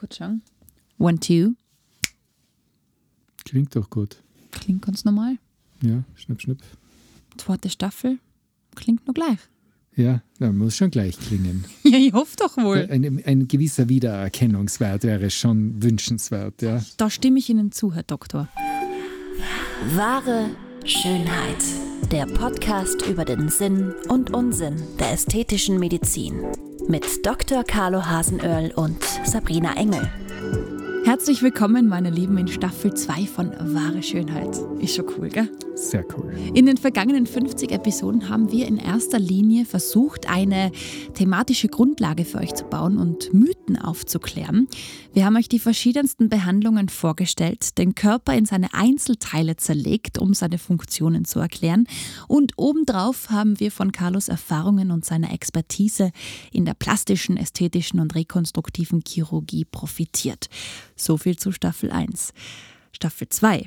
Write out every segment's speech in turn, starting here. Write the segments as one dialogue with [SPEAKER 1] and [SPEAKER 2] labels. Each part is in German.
[SPEAKER 1] kurz schauen. One, two.
[SPEAKER 2] Klingt doch gut.
[SPEAKER 1] Klingt ganz normal.
[SPEAKER 2] Ja, schnipp, schnipp.
[SPEAKER 1] Zweite Staffel. Klingt nur gleich.
[SPEAKER 2] Ja, ja muss schon gleich klingen.
[SPEAKER 1] Ja, ich hoffe doch wohl.
[SPEAKER 2] Ein, ein gewisser Wiedererkennungswert wäre schon wünschenswert, ja.
[SPEAKER 1] Da stimme ich Ihnen zu, Herr Doktor.
[SPEAKER 3] Wahre Schönheit. Der Podcast über den Sinn und Unsinn der ästhetischen Medizin. Mit Dr. Carlo Hasenöhrl und Sabrina Engel.
[SPEAKER 1] Herzlich willkommen, meine Lieben, in Staffel 2 von Wahre Schönheit. Ist schon cool, gell?
[SPEAKER 2] Sehr cool.
[SPEAKER 1] In den vergangenen 50 Episoden haben wir in erster Linie versucht, eine thematische Grundlage für euch zu bauen und Mythen aufzuklären. Wir haben euch die verschiedensten Behandlungen vorgestellt, den Körper in seine Einzelteile zerlegt, um seine Funktionen zu erklären. Und obendrauf haben wir von Carlos Erfahrungen und seiner Expertise in der plastischen, ästhetischen und rekonstruktiven Chirurgie profitiert. So viel zu Staffel 1. Staffel 2.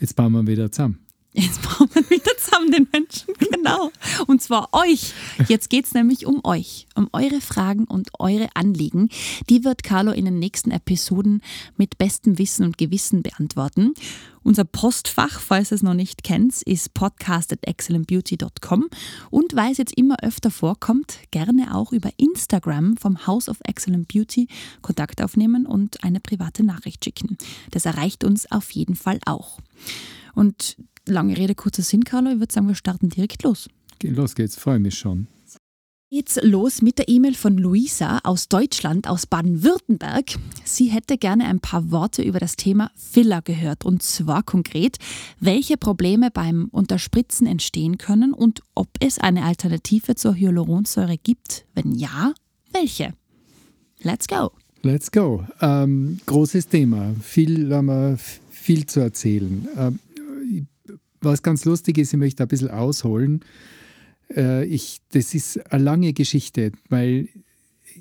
[SPEAKER 2] Jetzt bauen wir wieder zusammen.
[SPEAKER 1] Jetzt brauchen wir wieder zusammen den Menschen, genau. Und zwar euch. Jetzt geht es nämlich um euch, um eure Fragen und eure Anliegen. Die wird Carlo in den nächsten Episoden mit bestem Wissen und Gewissen beantworten. Unser Postfach, falls ihr es noch nicht kennt, ist podcast.excellentbeauty.com und weil es jetzt immer öfter vorkommt, gerne auch über Instagram vom House of Excellent Beauty Kontakt aufnehmen und eine private Nachricht schicken. Das erreicht uns auf jeden Fall auch. Und lange Rede, kurzer Sinn, Carlo. Ich würde sagen, wir starten direkt los.
[SPEAKER 2] Los geht's, freue mich schon.
[SPEAKER 1] Geht's los mit der E-Mail von Luisa aus Deutschland, aus Baden-Württemberg. Sie hätte gerne ein paar Worte über das Thema Filler gehört und zwar konkret, welche Probleme beim Unterspritzen entstehen können und ob es eine Alternative zur Hyaluronsäure gibt. Wenn ja, welche? Let's go.
[SPEAKER 2] Let's go. Ähm, großes Thema, viel, haben wir viel zu erzählen. Ähm, was ganz lustig ist, ich möchte ein bisschen ausholen. Äh, ich, das ist eine lange Geschichte, weil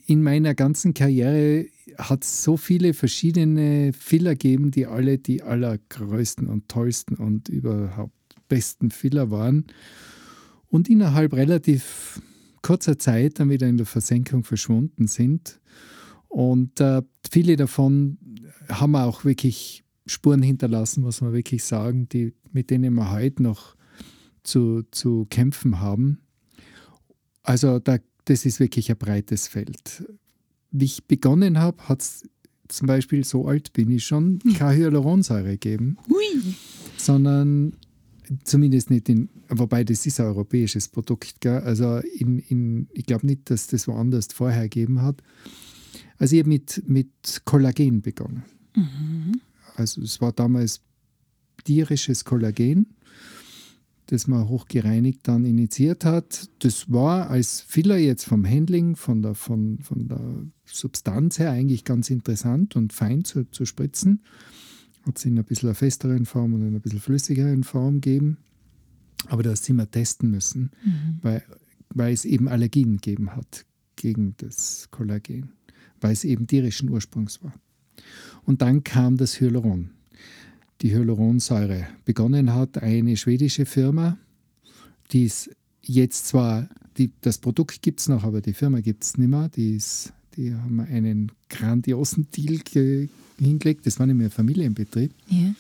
[SPEAKER 2] in meiner ganzen Karriere hat es so viele verschiedene Filler gegeben, die alle die allergrößten und tollsten und überhaupt besten Filler waren und innerhalb relativ kurzer Zeit dann wieder in der Versenkung verschwunden sind. Und äh, viele davon haben auch wirklich Spuren hinterlassen, muss man wirklich sagen, die, mit denen wir heute noch zu, zu kämpfen haben. Also da, das ist wirklich ein breites Feld. Wie ich begonnen habe, hat es zum Beispiel, so alt bin ich schon, keine Hyaluronsäure gegeben,
[SPEAKER 1] Hui.
[SPEAKER 2] sondern zumindest nicht in, wobei das ist ein europäisches Produkt, gell? also in, in, ich glaube nicht, dass das woanders vorher gegeben hat. Also ich habe mit, mit Kollagen begonnen.
[SPEAKER 1] Mhm.
[SPEAKER 2] Also es war damals tierisches Kollagen, das man hochgereinigt dann initiiert hat. Das war als Filler jetzt vom Handling, von der, von, von der Substanz her eigentlich ganz interessant und fein zu, zu spritzen. Hat es in ein bisschen einer festeren Form und in einer bisschen flüssigeren Form gegeben. Aber das sind wir testen müssen,
[SPEAKER 1] Mhm.
[SPEAKER 2] weil, weil es eben Allergien gegeben hat gegen das Kollagen, weil es eben tierischen Ursprungs war. Und dann kam das Hyaluron, die Hyaluronsäure. Begonnen hat eine schwedische Firma, die ist jetzt zwar, die, das Produkt gibt es noch, aber die Firma gibt es nicht mehr. Die, ist, die haben einen grandiosen Deal ge, hingelegt. Das war nämlich ein Familienbetrieb
[SPEAKER 1] Ja.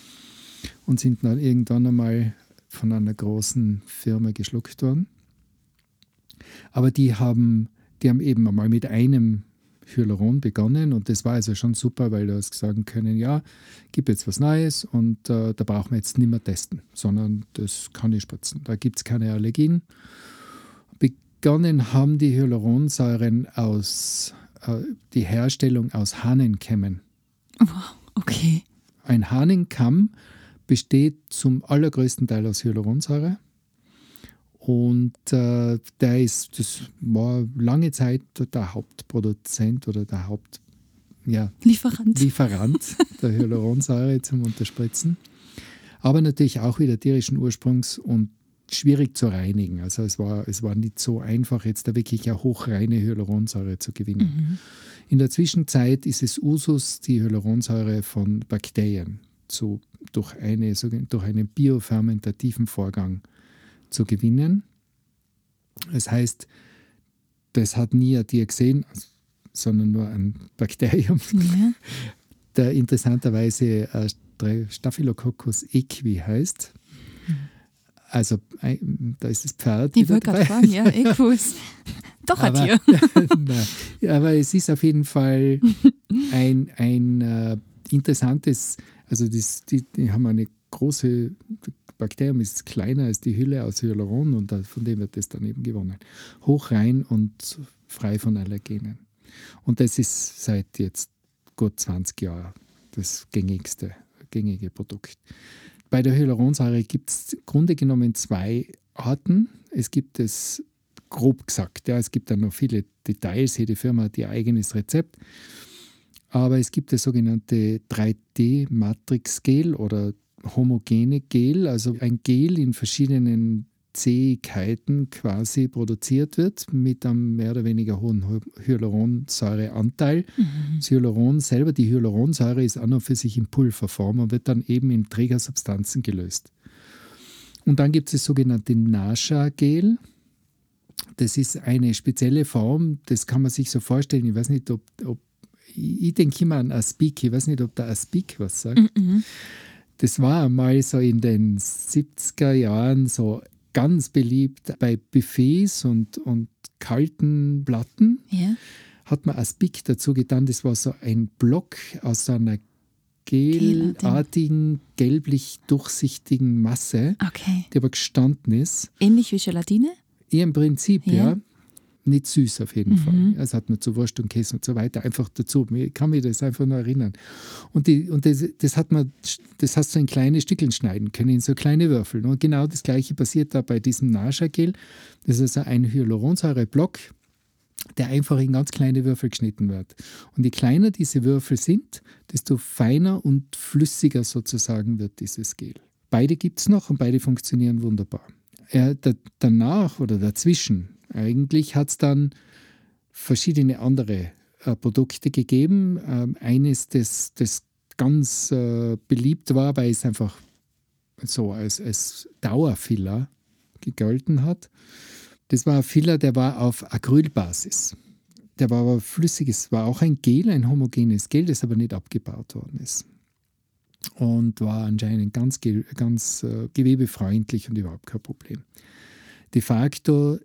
[SPEAKER 2] und sind dann irgendwann einmal von einer großen Firma geschluckt worden. Aber die haben, die haben eben einmal mit einem Hyaluron begonnen und das war also schon super, weil du hast sagen können, ja, gib jetzt was Neues und äh, da brauchen wir jetzt nicht mehr testen, sondern das kann ich spritzen. Da gibt es keine Allergien. Begonnen haben die Hyaluronsäuren aus, äh, die Herstellung aus Hahnenkämmen.
[SPEAKER 1] Wow, okay.
[SPEAKER 2] Ein Hahnenkamm besteht zum allergrößten Teil aus Hyaluronsäure. Und äh, der ist, das war lange Zeit der Hauptproduzent oder der Hauptlieferant ja,
[SPEAKER 1] Lieferant.
[SPEAKER 2] Lieferant der Hyaluronsäure zum Unterspritzen. Aber natürlich auch wieder tierischen Ursprungs und schwierig zu reinigen. Also es war, es war nicht so einfach, jetzt da wirklich eine hochreine Hyaluronsäure zu gewinnen.
[SPEAKER 1] Mhm.
[SPEAKER 2] In der Zwischenzeit ist es Usus, die Hyaluronsäure von Bakterien zu, durch, eine, durch einen biofermentativen Vorgang zu gewinnen. Das heißt, das hat nie ein Tier gesehen. sondern nur ein Bakterium,
[SPEAKER 1] Ja.
[SPEAKER 2] der interessanterweise äh, Staphylococcus equi heißt. Also ein- da ist das Pferd.
[SPEAKER 1] Ich wollte gerade fragen, ja, Equus. Doch ein
[SPEAKER 2] aber,
[SPEAKER 1] Tier.
[SPEAKER 2] Aber es ist auf jeden Fall ein, ein äh, interessantes, also das, die, die haben eine große, Bakterium ist kleiner als die Hülle aus Hyaluron und von dem wird das dann eben gewonnen. Hoch rein und frei von Allergenen. Und das ist seit jetzt gut 20 Jahren das gängigste, gängige Produkt. Bei der Hyaluronsäure gibt es im Grunde genommen zwei Arten. Es gibt es grob gesagt, ja, es gibt dann noch viele Details, jede Firma hat ihr eigenes Rezept. Aber es gibt das sogenannte 3D-Matrix-Gel oder homogene Gel, also ein Gel in verschiedenen Zähigkeiten quasi produziert wird mit einem mehr oder weniger hohen Hy- Hyaluronsäureanteil. Das Hyaluron selber, die Hyaluronsäure ist an und für sich in Pulverform und wird dann eben in Trägersubstanzen gelöst. Und dann gibt es das sogenannte Nasha-Gel. Das ist eine spezielle Form, das kann man sich so vorstellen. Ich weiß nicht, ob, ob ich ich denke immer an Aspik. Ich weiß nicht, ob der Aspik was sagt. Das war einmal so in den 70er Jahren so ganz beliebt bei Buffets und, und kalten Platten
[SPEAKER 1] Ja.
[SPEAKER 2] hat man Aspik dazu getan. Das war so ein Block aus so einer gelartigen, gelblich durchsichtigen Masse,
[SPEAKER 1] Okay.
[SPEAKER 2] die aber gestanden ist.
[SPEAKER 1] Ähnlich wie Gelatine?
[SPEAKER 2] Im Prinzip,
[SPEAKER 1] Ja.
[SPEAKER 2] ja. Nicht süß auf jeden Fall. Das hat man zu Wurst und Käse und so weiter einfach dazu. Ich kann mich das einfach nur erinnern. Und, die, und das, das hat man, das hast du in kleine Stückeln schneiden können, in so kleine Würfel. Und genau das gleiche passiert da bei diesem Nasha-Gel. Das ist also ein Hyaluronsäureblock, der einfach in ganz kleine Würfel geschnitten wird. Und je kleiner diese Würfel sind, desto feiner und flüssiger sozusagen wird dieses Gel. Beide gibt es noch und beide funktionieren wunderbar. Äh, da, danach oder dazwischen, eigentlich hat es dann verschiedene andere äh, Produkte gegeben. Ähm, eines, das, das ganz äh, beliebt war, weil es einfach so als, als Dauerfiller gegolten hat. Das war ein Filler, der war auf Acrylbasis. Der war aber flüssiges, war auch ein Gel, ein homogenes Gel, das aber nicht abgebaut worden ist. Und war anscheinend ganz, ganz äh, gewebefreundlich und überhaupt kein Problem. De facto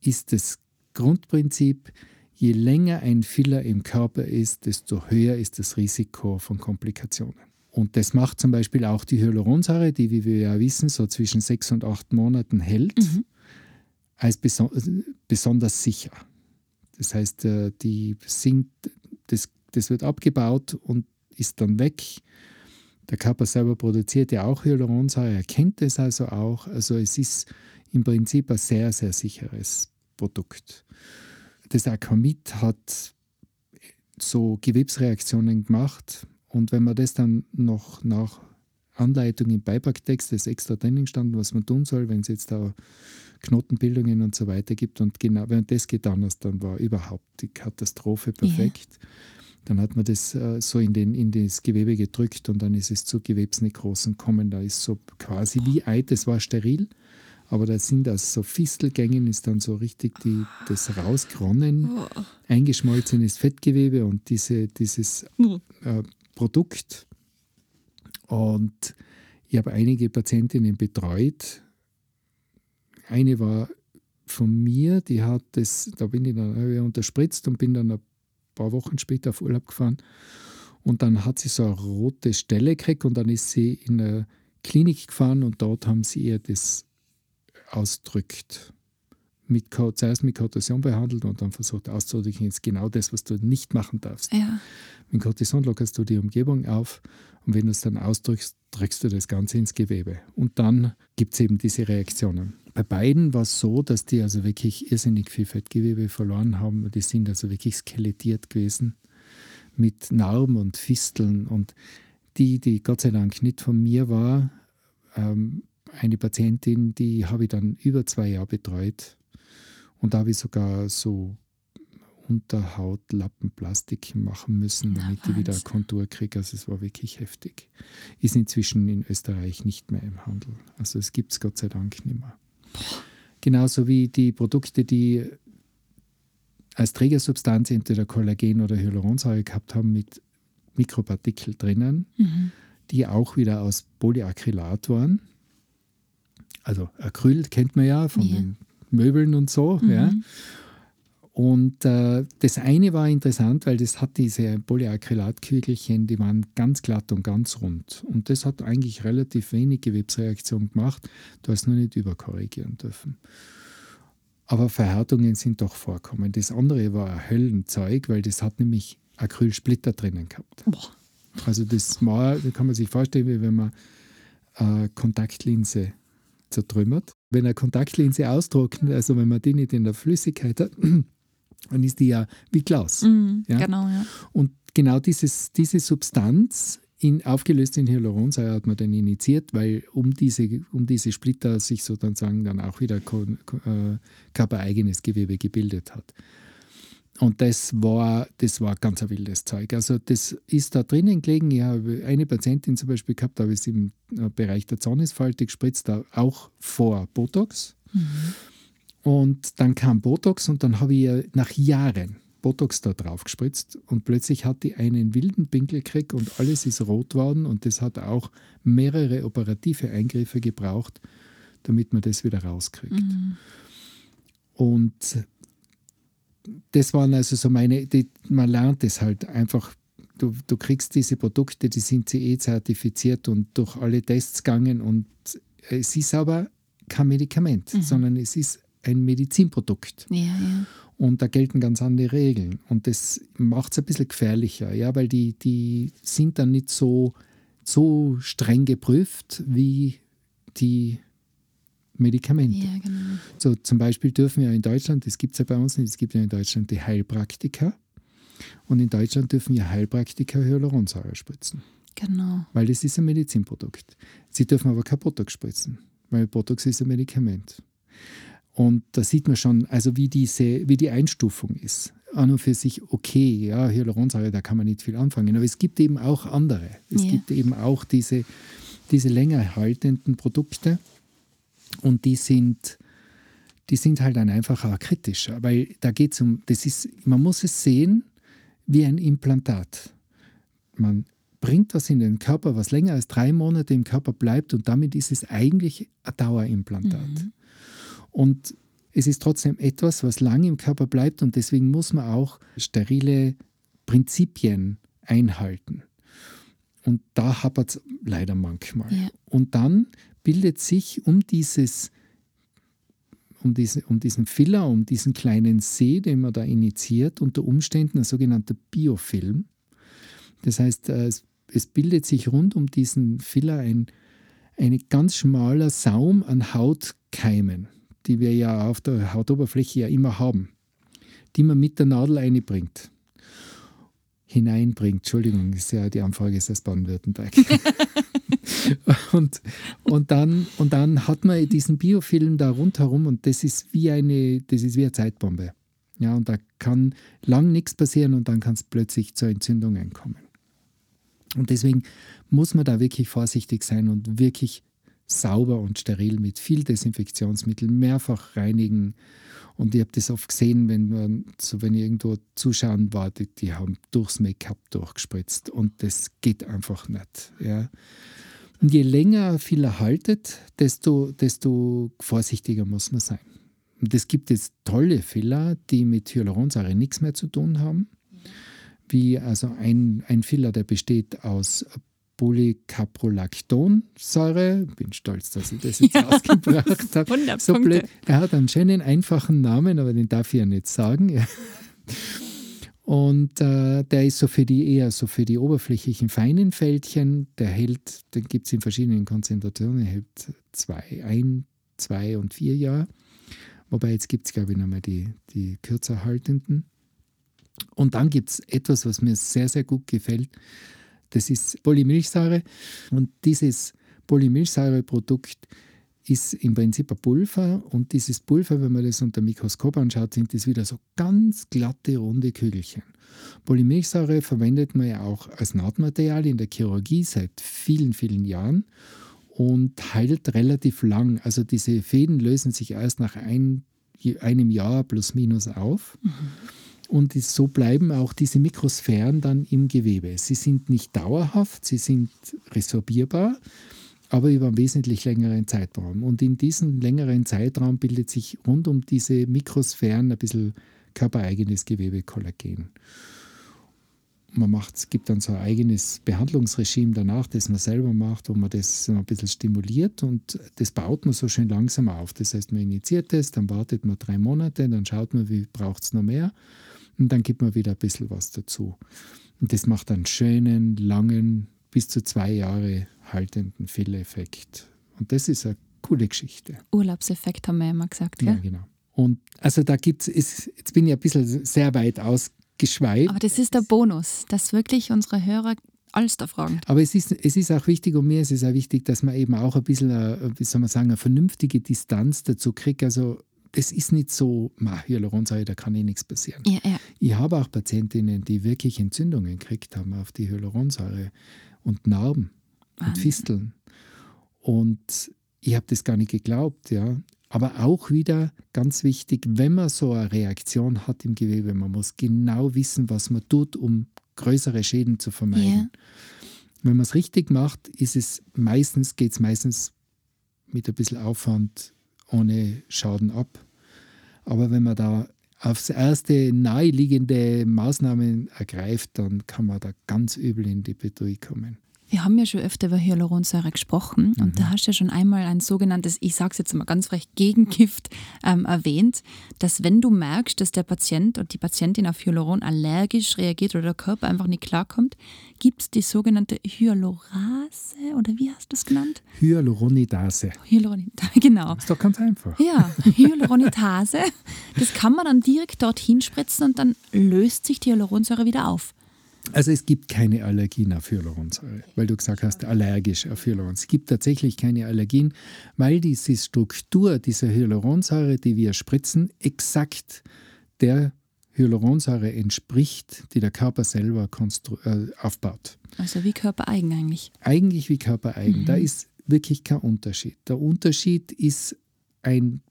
[SPEAKER 2] ist das Grundprinzip, je länger ein Filler im Körper ist, desto höher ist das Risiko von Komplikationen. Und das macht zum Beispiel auch die Hyaluronsäure, die, wie wir ja wissen, so zwischen sechs und acht Monaten hält, als beso besonders sicher. Das heißt, äh, die sind, das, das wird abgebaut und ist dann weg. Der Körper selber produziert ja auch Hyaluronsäure, er kennt es also auch. Also es ist im Prinzip ein sehr, sehr sicheres Produkt. Das Acamid hat so Gewebsreaktionen gemacht und wenn man das dann noch nach Anleitung im Beipacktext, das extra drinnen gestanden, was man tun soll, wenn es jetzt da Knotenbildungen und so weiter gibt und genau, wenn man das getan hat, dann war überhaupt die Katastrophe perfekt. Dann hat man das äh, so in, den, in das Gewebe gedrückt und dann ist es zu Gewebsnekrosen gekommen. Da ist so quasi wie Eid, das war steril, aber da sind aus so Fistelgängen ist dann so richtig die, das rausgeronnen, eingeschmolzenes Fettgewebe und diese, dieses äh, Produkt. Und ich habe einige Patientinnen betreut. Eine war von mir, die hat das, da bin ich dann ich unterspritzt und bin dann ein paar Wochen später auf Urlaub gefahren. Und dann hat sie so eine rote Stelle gekriegt und dann ist sie in eine Klinik gefahren und dort haben sie ihr das ausdrückt. Mit, Co- zuerst mit Kortison behandelt und dann versucht auszudrücken, ist genau das, was du nicht machen darfst.
[SPEAKER 1] Ja.
[SPEAKER 2] Mit Cortison lockerst du die Umgebung auf und wenn du es dann ausdrückst, drückst du das Ganze ins Gewebe. Und dann gibt es eben diese Reaktionen. Bei beiden war es so, dass die also wirklich irrsinnig viel Fettgewebe verloren haben. Die sind also wirklich skelettiert gewesen mit Narben und Fisteln. Und die, die Gott sei Dank nicht von mir war, ähm, eine Patientin, die habe ich dann über zwei Jahre betreut. Und da habe ich sogar so Unterhautlappenplastik machen müssen,
[SPEAKER 1] Na,
[SPEAKER 2] damit ich wieder eine
[SPEAKER 1] Wahnsinn.
[SPEAKER 2] Kontur kriege. Also es war wirklich heftig. Ist inzwischen in Österreich nicht mehr im Handel. Also es gibt es Gott sei Dank nicht mehr. Genauso wie die Produkte, die als Trägersubstanz entweder Kollagen oder Hyaluronsäure gehabt haben mit Mikropartikel drinnen, mhm. die auch wieder aus Polyacrylat waren. Also Acryl kennt man ja von ja. den Möbeln und so. Mhm. Ja. Und äh, das eine war interessant, weil das hat diese Polyacrylatkügelchen, die waren ganz glatt und ganz rund. Und das hat eigentlich relativ wenig Gewebsreaktion gemacht. Du hast nur nicht überkorrigieren dürfen. Aber Verhärtungen sind doch vorkommen. Das andere war ein Höllenzeug, weil das hat nämlich Acrylsplitter drinnen gehabt. Boah. Also das da kann man sich vorstellen, wie wenn man eine Kontaktlinse zertrümmert. Wenn eine Kontaktlinse austrocknet, also wenn man die nicht in der Flüssigkeit hat, dann ist die ja wie Glas.
[SPEAKER 1] Mhm, ja? Genau, ja.
[SPEAKER 2] Und genau dieses, diese Substanz in, aufgelöst in Hyaluronsäure hat man dann initiiert, weil um diese, um diese Splitter sich sozusagen dann auch wieder äh, körpereigenes Gewebe gebildet hat. Und das war, das war ganz ein wildes Zeug. Also das ist da drinnen gelegen. Ich habe eine Patientin zum Beispiel gehabt, da habe ich es im äh, Bereich der Zornesfalte gespritzt, da auch vor Botox. Mhm. Und dann kam Botox und dann habe ich nach Jahren Botox da drauf gespritzt und plötzlich hat die einen wilden Pinkelkrieg und alles ist rot worden und das hat auch mehrere operative Eingriffe gebraucht, damit man das wieder rauskriegt. Mhm. Und das waren also so meine, die, man lernt es halt einfach. Du, du kriegst diese Produkte, die sind CE-zertifiziert und durch alle Tests gegangen und es ist aber kein Medikament, mhm. sondern es ist ein Medizinprodukt.
[SPEAKER 1] Ja, ja.
[SPEAKER 2] Und da gelten ganz andere Regeln. Und das macht es ein bisschen gefährlicher, ja, weil die, die sind dann nicht so, so streng geprüft wie die Medikamente.
[SPEAKER 1] Ja, genau.
[SPEAKER 2] So zum Beispiel dürfen ja in Deutschland, das gibt es ja bei uns nicht, es gibt ja in Deutschland die Heilpraktiker. Und in Deutschland dürfen ja Heilpraktiker Hyaluronsäure spritzen.
[SPEAKER 1] Genau.
[SPEAKER 2] Weil das ist ein Medizinprodukt. Sie dürfen aber kein Botox spritzen, weil Botox ist ein Medikament. Und da sieht man schon, also wie, diese, wie die Einstufung ist. An und für sich okay, ja, Hyaluronsäure, da kann man nicht viel anfangen. Aber es gibt eben auch andere. Es ja. gibt eben auch diese, diese länger haltenden Produkte und die sind, die sind halt dann einfach auch kritischer, weil da geht es um, das ist, man muss es sehen wie ein Implantat. Man bringt was in den Körper, was länger als drei Monate im Körper bleibt und damit ist es eigentlich ein Dauerimplantat. Mhm. Und es ist trotzdem etwas, was lange im Körper bleibt und deswegen muss man auch sterile Prinzipien einhalten. Und da hapert es leider manchmal. Ja. Und dann bildet sich um dieses um, diese, um diesen Filler, um diesen kleinen See, den man da initiiert, unter Umständen ein sogenannter Biofilm. Das heißt, äh, es, es bildet sich rund um diesen Filler ein, ein ganz schmaler Saum an Hautkeimen die wir ja auf der Hautoberfläche ja immer haben, die man mit der Nadel einbringt. Hineinbringt, Entschuldigung, ist ja die Anfrage ist aus Baden-Württemberg. und, und, dann, und dann hat man diesen Biofilm da rundherum und das ist wie eine, das ist wie eine Zeitbombe. Ja, und da kann lang nichts passieren und dann kann es plötzlich zur Entzündung kommen. Und deswegen muss man da wirklich vorsichtig sein und wirklich sauber und steril mit viel Desinfektionsmittel mehrfach reinigen. Und ich habe das oft gesehen, wenn man, so wenn ich irgendwo zuschauen war, die, die haben durchs Make-up durchgespritzt und das geht einfach nicht. Ja. Und je länger viel erhaltet, desto, desto vorsichtiger muss man sein. Und es gibt jetzt tolle Filler, die mit Hyaluronsäure nichts mehr zu tun haben. Wie also ein, ein Filler, der besteht aus Polycaprolactonsäure. Bin stolz, dass ich das jetzt ja. ausgebracht habe. So blöd. Er hat einen schönen, einfachen Namen, aber den darf ich ja nicht sagen. Und äh, der ist so für die eher so für die oberflächlichen feinen Fältchen. Der hält, den gibt es in verschiedenen Konzentrationen, hält zwei, ein, zwei und vier Jahre. Wobei jetzt gibt es, glaube ich, nochmal die, die kürzer haltenden. Und dann gibt es etwas, was mir sehr, sehr gut gefällt. Das ist Polymilchsäure und dieses Polymilchsäureprodukt ist im Prinzip ein Pulver und dieses Pulver, wenn man das unter dem Mikroskop anschaut, sind das wieder so ganz glatte, runde Kügelchen. Polymilchsäure verwendet man ja auch als Nahtmaterial in der Chirurgie seit vielen, vielen Jahren und heilt relativ lang. Also diese Fäden lösen sich erst nach ein, einem Jahr plus minus auf. Mhm. Und so bleiben auch diese Mikrosphären dann im Gewebe. Sie sind nicht dauerhaft, sie sind resorbierbar, aber über einen wesentlich längeren Zeitraum. Und in diesem längeren Zeitraum bildet sich rund um diese Mikrosphären ein bisschen körpereigenes Gewebe Kollagen man macht, es gibt dann so ein eigenes Behandlungsregime danach, das man selber macht, wo man das ein bisschen stimuliert und das baut man so schön langsam auf. Das heißt, man initiiert das, dann wartet man drei Monate, dann schaut man, wie braucht es noch mehr und dann gibt man wieder ein bisschen was dazu. Und das macht einen schönen, langen, bis zu zwei Jahre haltenden Fehleffekt. Und das ist eine coole Geschichte.
[SPEAKER 1] Urlaubseffekt haben wir ja immer gesagt,
[SPEAKER 2] ja? Ja, genau. Und also da gibt es, jetzt bin ich ein bisschen sehr weit aus, geschweigt.
[SPEAKER 1] Aber das ist der Bonus, dass wirklich unsere Hörer alles da fragen.
[SPEAKER 2] Aber es ist, es ist auch wichtig, und mir ist es auch wichtig, dass man eben auch ein bisschen, eine, wie soll man sagen, eine vernünftige Distanz dazu kriegt. Also das ist nicht so, Hyaluronsäure, da kann eh nichts passieren.
[SPEAKER 1] Ja, ja.
[SPEAKER 2] Ich habe auch Patientinnen, die wirklich Entzündungen gekriegt haben auf die Hyaluronsäure und Narben Wahnsinn. und Fisteln. Und ich habe das gar nicht geglaubt, ja. Aber auch wieder ganz wichtig, wenn man so eine Reaktion hat im Gewebe, man muss genau wissen, was man tut, um größere Schäden zu vermeiden. Yeah. Wenn man es richtig macht, ist es meistens, geht es meistens mit ein bisschen Aufwand ohne Schaden ab. Aber wenn man da aufs erste naheliegende Maßnahmen ergreift, dann kann man da ganz übel in die Betrug kommen.
[SPEAKER 1] Wir haben ja schon öfter über Hyaluronsäure gesprochen mhm. und da hast du ja schon einmal ein sogenanntes, ich sage es jetzt mal ganz frech, Gegengift ähm, erwähnt, dass wenn du merkst, dass der Patient und die Patientin auf Hyaluron allergisch reagiert oder der Körper einfach nicht klarkommt, gibt es die sogenannte Hyalurase oder wie hast du es genannt?
[SPEAKER 2] Hyaluronidase.
[SPEAKER 1] Hyaluronidase, genau.
[SPEAKER 2] Das ist doch ganz einfach.
[SPEAKER 1] Ja, Hyaluronidase. das kann man dann direkt dorthin spritzen und dann löst sich die Hyaluronsäure wieder auf.
[SPEAKER 2] Also es gibt keine Allergien auf Hyaluronsäure, weil du gesagt hast, allergisch auf Hyaluron. Es gibt tatsächlich keine Allergien, weil diese Struktur dieser Hyaluronsäure, die wir spritzen, exakt der Hyaluronsäure entspricht, die der Körper selber äh, aufbaut.
[SPEAKER 1] Also wie körpereigen eigentlich?
[SPEAKER 2] Eigentlich wie körpereigen. Mhm. Da ist wirklich kein Unterschied. Der Unterschied ist ein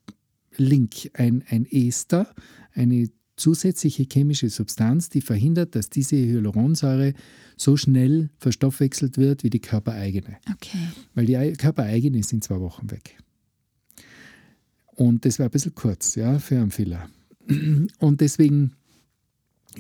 [SPEAKER 2] Link, ein, ein Ester, eine zusätzliche chemische Substanz, die verhindert, dass diese Hyaluronsäure so schnell verstoffwechselt wird wie die körpereigene.
[SPEAKER 1] Okay.
[SPEAKER 2] Weil die körpereigene ist in zwei Wochen weg. Und das war ein bisschen kurz, ja, für einen Fehler. Und deswegen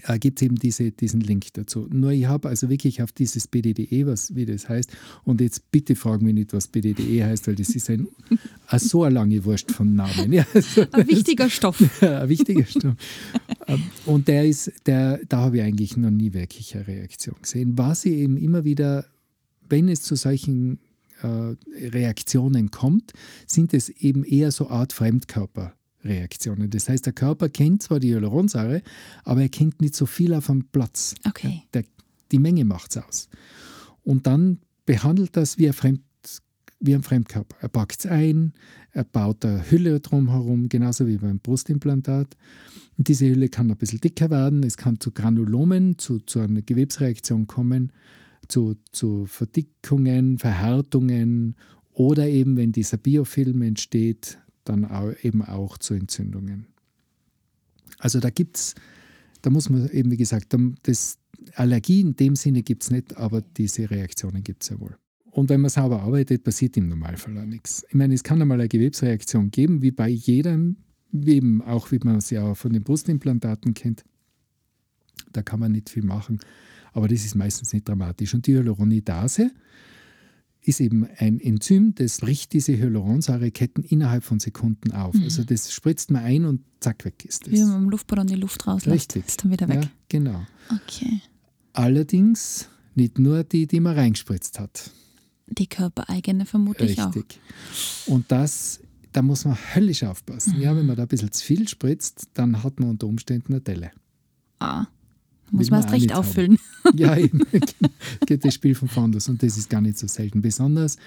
[SPEAKER 2] äh, gibt es eben diese, diesen Link dazu. Nur ich habe also wirklich auf dieses BDDE, was, wie das heißt, und jetzt bitte fragen mich nicht, was BDDE heißt, weil das ist ein, ein so eine lange Wurst von Namen. Ja,
[SPEAKER 1] also, ein wichtiger Stoff.
[SPEAKER 2] ein wichtiger Stoff. Ähm, und der ist, der, da habe ich eigentlich noch nie wirklich eine Reaktion gesehen. Was ich eben immer wieder, wenn es zu solchen äh, Reaktionen kommt, sind es eben eher so Art Fremdkörper. Reaktionen. Das heißt, der Körper kennt zwar die Hyaluronsäure, aber er kennt nicht so viel auf dem Platz.
[SPEAKER 1] Okay.
[SPEAKER 2] Der, die Menge macht es aus. Und dann behandelt das wie ein, Fremd, wie ein Fremdkörper. Er packt es ein, er baut eine Hülle drumherum, genauso wie beim Brustimplantat. Und diese Hülle kann ein bisschen dicker werden, es kann zu Granulomen, zu, zu einer Gewebsreaktion kommen, zu, zu Verdickungen, Verhärtungen oder eben, wenn dieser Biofilm entsteht, dann auch, eben auch zu Entzündungen. Also da gibt es, da muss man eben, wie gesagt, das Allergie in dem Sinne gibt es nicht, aber diese Reaktionen gibt es ja wohl. Und wenn man sauber arbeitet, passiert im Normalfall auch nichts. Ich meine, es kann einmal eine Gewebsreaktion geben, wie bei jedem, eben auch wie man es ja von den Brustimplantaten kennt. Da kann man nicht viel machen, aber das ist meistens nicht dramatisch. Und die Hyaluronidase, ist eben ein Enzym, das bricht diese Hyaluronsäureketten innerhalb von Sekunden auf. Mhm. Also das spritzt man ein und zack, weg ist es.
[SPEAKER 1] Wie wenn man im Luftballon die Luft rauslässt.
[SPEAKER 2] Richtig.
[SPEAKER 1] Ist dann wieder weg. Ja,
[SPEAKER 2] genau.
[SPEAKER 1] Okay.
[SPEAKER 2] Allerdings nicht nur die, die man reingespritzt hat.
[SPEAKER 1] Die körpereigene vermutlich auch.
[SPEAKER 2] Richtig. Und das, da muss man höllisch aufpassen. Mhm. Ja, wenn man da ein bisschen zu viel spritzt, dann hat man unter Umständen eine Delle.
[SPEAKER 1] Ah. Muss man erst recht auffüllen.
[SPEAKER 2] Haben. Ja, eben. geht das Spiel von Fondus und das ist gar nicht so selten. Besonders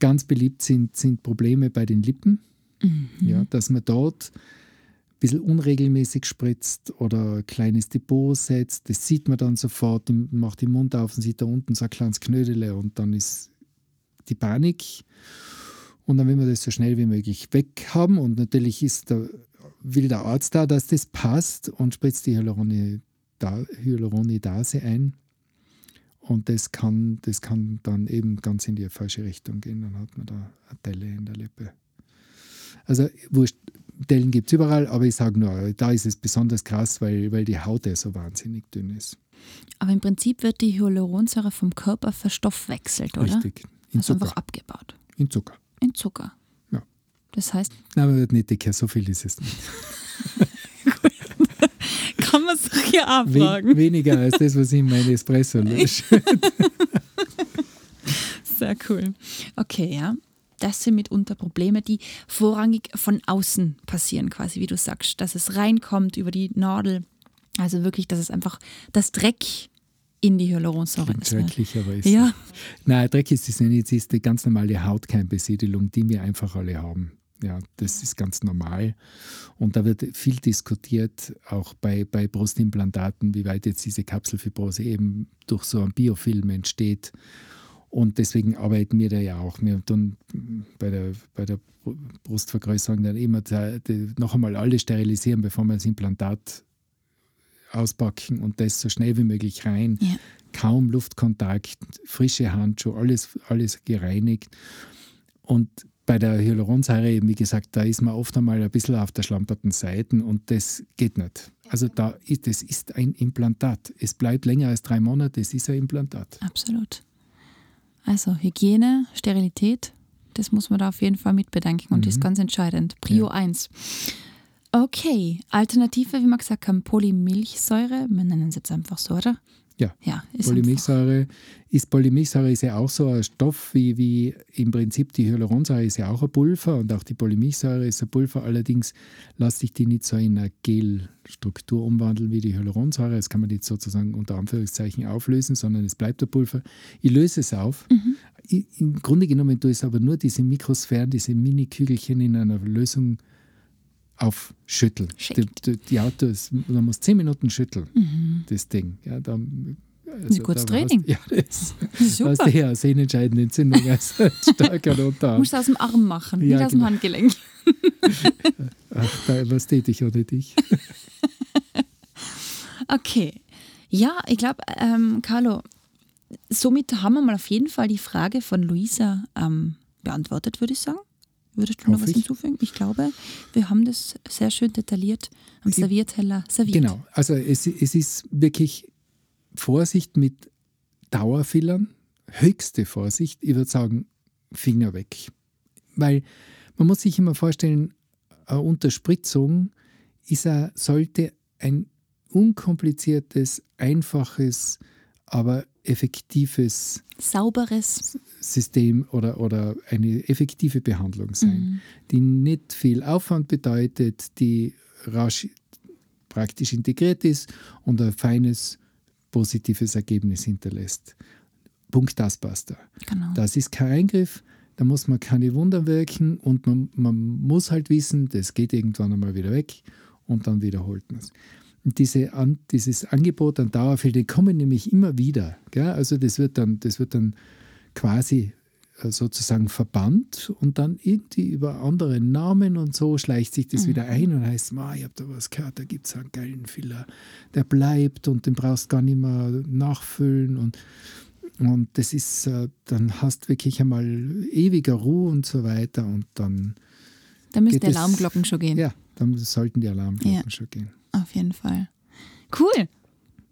[SPEAKER 2] ganz beliebt sind, sind Probleme bei den Lippen, mhm. ja, dass man dort ein bisschen unregelmäßig spritzt oder ein kleines Depot setzt. Das sieht man dann sofort, macht den Mund auf und sieht da unten so ein kleines Knödele und dann ist die Panik. Und dann will man das so schnell wie möglich weg haben. Und natürlich ist der will der Arzt da, dass das passt und spritzt die Hyaluronidase ein. Und das kann, das kann dann eben ganz in die falsche Richtung gehen. Dann hat man da eine Delle in der Lippe. Also wurscht, Dellen gibt es überall, aber ich sage nur, da ist es besonders krass, weil, weil die Haut ja so wahnsinnig dünn ist.
[SPEAKER 1] Aber im Prinzip wird die Hyaluronsäure vom Körper verstoffwechselt, oder?
[SPEAKER 2] Richtig. In
[SPEAKER 1] also
[SPEAKER 2] Zucker.
[SPEAKER 1] einfach abgebaut.
[SPEAKER 2] In Zucker.
[SPEAKER 1] In Zucker.
[SPEAKER 2] Ja.
[SPEAKER 1] Das heißt,
[SPEAKER 2] Nein, man wird nicht dicker, so viel ist es nicht.
[SPEAKER 1] hier
[SPEAKER 2] Wen, weniger als das, was ich in mein Espresso lösche.
[SPEAKER 1] Sehr cool. Okay, ja. Das sind mitunter Probleme, die vorrangig von außen passieren, quasi, wie du sagst, dass es reinkommt über die Nadel. Also wirklich, dass es einfach das Dreck in die Hyaluronsäure ist. ne?
[SPEAKER 2] schrecklich, aber ist
[SPEAKER 1] Ja,
[SPEAKER 2] Nein, Dreck ist es nicht. Es ist die ganz normale Hautkeimbesiedelung, die wir einfach alle haben. Ja, das ist ganz normal. Und da wird viel diskutiert, auch bei, bei Brustimplantaten, wie weit jetzt diese Kapselfibrose eben durch so einen Biofilm entsteht. Und deswegen arbeiten wir da ja auch. Wir tun bei der, bei der Brustvergrößerung dann immer noch einmal alles sterilisieren, bevor wir das Implantat auspacken und das so schnell wie möglich rein.
[SPEAKER 1] Ja.
[SPEAKER 2] Kaum Luftkontakt, frische Handschuhe, alles, alles gereinigt. Und bei der Hyaluronsäure, eben, wie gesagt, da ist man oft einmal ein bisschen auf der schlamperten Seite und das geht nicht. Also da ist, das ist ein Implantat. Es bleibt länger als drei Monate, es ist ein Implantat.
[SPEAKER 1] absolut. Also Hygiene, Sterilität, das muss man da auf jeden Fall mit bedenken und ist ganz entscheidend. Prio 1. Okay, Alternative, wie wir gesagt haben, Polymilchsäure, wir nennen es jetzt einfach so, oder?
[SPEAKER 2] Ja.
[SPEAKER 1] Ja, ist
[SPEAKER 2] Polymilchsäure ist Polymilchsäure ist ja auch so ein Stoff wie, wie im Prinzip die Hyaluronsäure ist ja auch ein Pulver und auch die Polymilchsäure ist ein Pulver. Allerdings lässt sich die nicht so in eine Gelstruktur umwandeln wie die Hyaluronsäure. Das kann man nicht sozusagen unter Anführungszeichen auflösen, sondern es bleibt ein Pulver. Ich löse es auf. Ich, Im Grunde genommen tue ich es aber nur diese Mikrosphären, diese Mini-Kügelchen in einer Lösung aufschütteln.
[SPEAKER 1] Shake.
[SPEAKER 2] Die, die, man muss zehn Minuten schütteln, das Ding. Ja, da, also,
[SPEAKER 1] gutes
[SPEAKER 2] da hast-
[SPEAKER 1] Training.
[SPEAKER 2] Ja, das
[SPEAKER 1] Super.
[SPEAKER 2] hast du ja eine sehnentscheidende Entzündung als starker.
[SPEAKER 1] Musst du aus dem Arm machen,
[SPEAKER 2] Ja,
[SPEAKER 1] nicht aus dem
[SPEAKER 2] genau.
[SPEAKER 1] Handgelenk.
[SPEAKER 2] Ach, da, was tät ich ohne dich?
[SPEAKER 1] Okay. Ja, ich glaube, ähm, Carlo, somit haben wir mal auf jeden Fall die Frage von Luisa ähm, beantwortet, würde ich sagen. Würdest du noch was
[SPEAKER 2] ich.
[SPEAKER 1] hinzufügen? Ich glaube, wir haben das sehr schön detailliert am Servierteller serviert.
[SPEAKER 2] Genau, also es, es ist wirklich Vorsicht mit Dauerfillern, höchste Vorsicht. Ich würde sagen, Finger weg. Weil man muss sich immer vorstellen, eine Unterspritzung ist a, sollte ein unkompliziertes, einfaches, aber effektives
[SPEAKER 1] Sauberes.
[SPEAKER 2] System oder, oder eine effektive Behandlung sein, die nicht viel Aufwand bedeutet, die rasch praktisch integriert ist und ein feines, positives Ergebnis hinterlässt. Punkt, das passt da.
[SPEAKER 1] Genau.
[SPEAKER 2] Das ist kein Eingriff, da muss man keine Wunder wirken und man, man muss halt wissen, das geht irgendwann einmal wieder weg und dann wiederholt man es. Diese, an, dieses Angebot an Dauerfilter kommen nämlich immer wieder. Gell? Also das wird dann, das wird dann quasi äh, sozusagen verbannt und dann irgendwie über andere Namen und so schleicht sich das wieder ein und heißt, "Ma, ich habe da was gehört, da gibt es einen geilen Filler, der bleibt und den brauchst gar nicht mehr nachfüllen und und das ist, äh, dann hast wirklich einmal ewiger Ruhe und so weiter und dann,
[SPEAKER 1] Da müsste
[SPEAKER 2] geht es-
[SPEAKER 1] Alarmglocken schon gehen.
[SPEAKER 2] ja, dann sollten die Alarmglocken
[SPEAKER 1] Ja.
[SPEAKER 2] schon gehen.
[SPEAKER 1] Auf jeden Fall. Cool.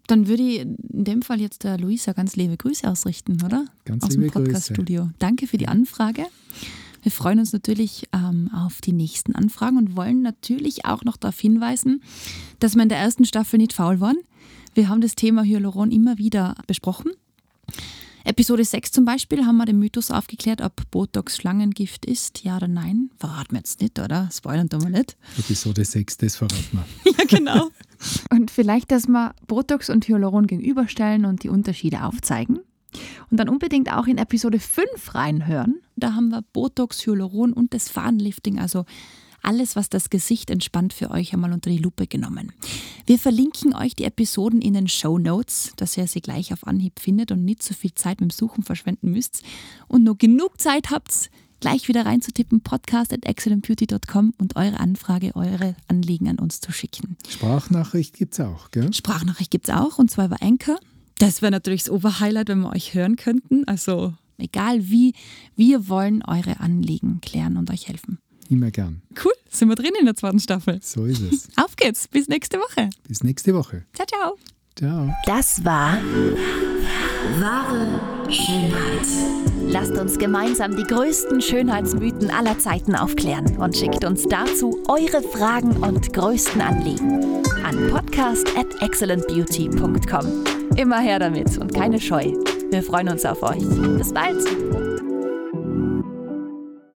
[SPEAKER 1] Dann würde ich in dem Fall jetzt der Luisa ganz liebe Grüße ausrichten, oder?
[SPEAKER 2] Ganz
[SPEAKER 1] Aus dem
[SPEAKER 2] liebe Grüße.
[SPEAKER 1] Podcast-Studio. Danke für die Anfrage. Wir freuen uns natürlich ähm, auf die nächsten Anfragen und wollen natürlich auch noch darauf hinweisen, dass wir in der ersten Staffel nicht faul waren. Wir haben das Thema Hyaluron immer wieder besprochen. Episode 6 zum Beispiel haben wir den Mythos aufgeklärt, ob Botox Schlangengift ist, ja oder nein. Verraten wir jetzt nicht, oder? Spoilern tun wir nicht.
[SPEAKER 2] Episode 6, das verraten wir.
[SPEAKER 1] Ja, genau. Und vielleicht, dass wir Botox und Hyaluron gegenüberstellen und die Unterschiede aufzeigen. Und dann unbedingt auch in Episode 5 reinhören. Da haben wir Botox, Hyaluron und das Fahnenlifting, also alles, was das Gesicht entspannt, für euch einmal unter die Lupe genommen. Wir verlinken euch die Episoden in den Show Notes, dass ihr sie gleich auf Anhieb findet und nicht so viel Zeit mit dem Suchen verschwenden müsst und nur genug Zeit habt, gleich wieder reinzutippen, podcast at excellentbeauty.com und eure Anfrage, eure Anliegen an uns zu schicken.
[SPEAKER 2] Sprachnachricht gibt es auch, gell?
[SPEAKER 1] Sprachnachricht gibt es auch und zwar über Anchor. Das wäre natürlich das Oberhighlight, wenn wir euch hören könnten. Also egal wie, wir wollen eure Anliegen klären und euch helfen.
[SPEAKER 2] Immer gern.
[SPEAKER 1] Cool, sind wir drin in der zweiten Staffel.
[SPEAKER 2] So ist es.
[SPEAKER 1] Auf geht's, bis nächste Woche.
[SPEAKER 2] Bis nächste Woche.
[SPEAKER 1] Ciao, ciao.
[SPEAKER 2] Ciao.
[SPEAKER 3] Das war Wahre Schönheit. Lasst uns gemeinsam die größten Schönheitsmythen aller Zeiten aufklären und schickt uns dazu eure Fragen und größten Anliegen an podcast at excellentbeauty.com. Immer her damit und keine Scheu. Wir freuen uns auf euch. Bis bald.